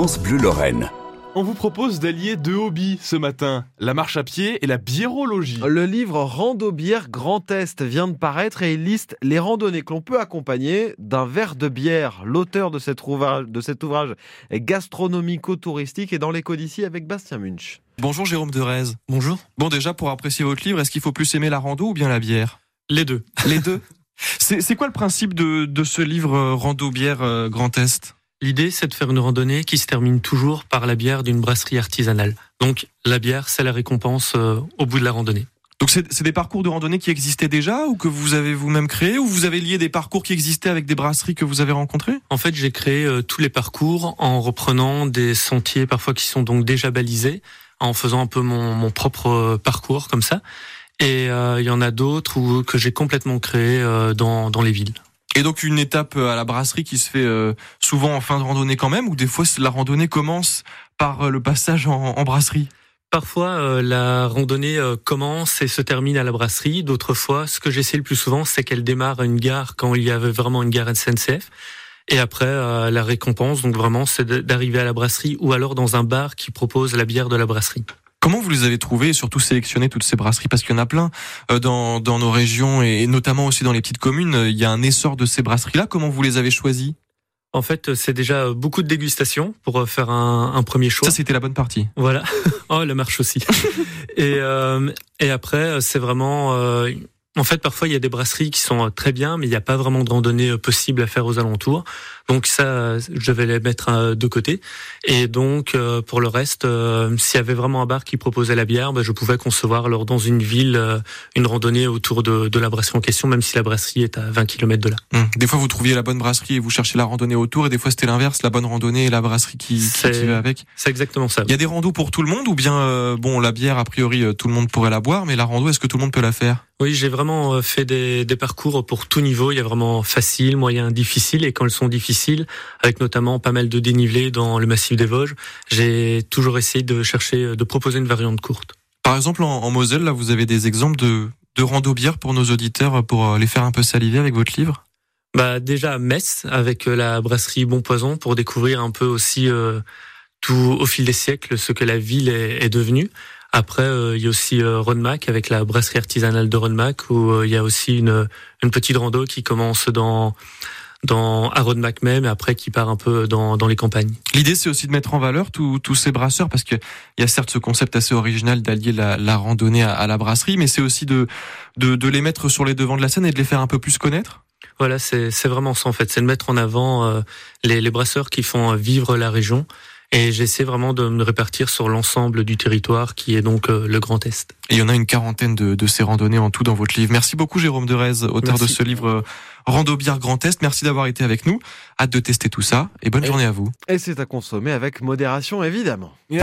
France Bleu Lorraine. On vous propose d'allier deux hobbies ce matin, la marche à pied et la biérologie. Le livre Rando-bière Grand Est vient de paraître et il liste les randonnées que l'on peut accompagner d'un verre de bière. L'auteur de, cet ouvrage, de cet ouvrage est gastronomico-touristique et dans l'éco d'ici avec Bastien Munch. Bonjour Jérôme Derez. Bonjour. Bon déjà pour apprécier votre livre, est-ce qu'il faut plus aimer la rando ou bien la bière? Les deux. Les deux? C'est quoi le principe de, de ce livre euh, Rando-bière euh, Grand Est? L'idée, c'est de faire une randonnée qui se termine toujours par la bière d'une brasserie artisanale. Donc, la bière, c'est la récompense euh, au bout de la randonnée. Donc, c'est des parcours de randonnée qui existaient déjà ou que vous avez vous-même créé ou vous avez lié des parcours qui existaient avec des brasseries que vous avez rencontrées? En fait, j'ai créé euh, tous les parcours en reprenant des sentiers parfois qui sont donc déjà balisés, en faisant un peu mon, mon propre euh, parcours comme ça. Et il y en a d'autres que j'ai complètement créé dans, dans les villes. Et donc une étape euh, à la brasserie qui se fait euh, souvent en fin de randonnée quand même, ou des fois la randonnée commence par euh, le passage en, brasserie? Parfois, la randonnée commence et se termine à la brasserie. D'autres fois, ce que j'essaie le plus souvent, c'est qu'elle démarre à une gare quand il y avait vraiment une gare SNCF. Et après, la récompense, donc vraiment, c'est d'arriver à la brasserie ou alors dans un bar qui propose la bière de la brasserie. Comment vous les avez trouvés et surtout sélectionné toutes ces brasseries? Parce qu'il y en a plein euh, dans, dans nos régions et notamment aussi dans les petites communes. Il y a un essor de ces brasseries-là. Comment vous les avez choisies? En fait, c'est déjà beaucoup de dégustations pour faire un, un premier choix. Ça, c'était la bonne partie. Voilà. oh, la marche aussi. et, euh, et après, c'est vraiment euh, en fait, parfois, il y a des brasseries qui sont euh, très bien, mais il n'y a pas vraiment de randonnée euh, possible à faire aux alentours. Donc ça, je vais les mettre euh, de côté. Et donc, pour le reste, s'il y avait vraiment un bar qui proposait la bière, ben, je pouvais concevoir alors dans une ville une randonnée autour de, de, la brasserie en question, même si la brasserie est à 20 km de là. Hum. Des fois, vous trouviez la bonne brasserie et vous cherchiez la randonnée autour, et des fois, c'était l'inverse, la bonne randonnée et la brasserie qui, qui, qui va avec. C'est exactement ça. Il y a des randos pour tout le monde, ou bien, bon, la bière, a priori, tout le monde pourrait la boire, mais la rando, est-ce que tout le monde peut la faire? Oui, j'ai vraiment euh, fait des, des, parcours pour tout niveau. Il y a vraiment facile, moyen, difficile. Et quand elles sont difficiles, avec notamment pas mal de dénivelé dans le massif des Vosges, j'ai toujours essayé de chercher, euh, de proposer une variante courte. Par exemple, en, Moselle, là, vous avez des exemples de, de rando bière pour nos auditeurs, pour euh, les faire un peu saliver avec votre livre? Bah déjà Metz avec la brasserie Bon Poison pour découvrir un peu aussi tout au fil des siècles ce que la ville est, est devenue. Après, euh, il y a aussi euh, Ronmac avec la brasserie artisanale de Ronmac où euh, il y a aussi une, une petite rando qui commence dans dans à Ronmac même et après qui part un peu dans, dans les campagnes. L'idée c'est aussi de mettre en valeur tous ces brasseurs parce que il y a certes ce concept assez original d'allier la, la, randonnée à, la brasserie, mais c'est aussi de, de, de les mettre sur les devants de la scène et de les faire un peu plus connaître. Voilà, c'est vraiment ça en fait, c'est de mettre en avant euh, les, les brasseurs qui font vivre la région et j'essaie vraiment de me répartir sur l'ensemble du territoire qui est donc euh, le Grand Est. Et il y en a une quarantaine de, de, ces randonnées en tout dans votre livre. Merci beaucoup Jérôme Derez, auteur de ce livre euh, Rando Bière Grand Est. Merci d'avoir été avec nous. Hâte de tester tout ça et bonne journée à vous. Et c'est à consommer avec modération évidemment.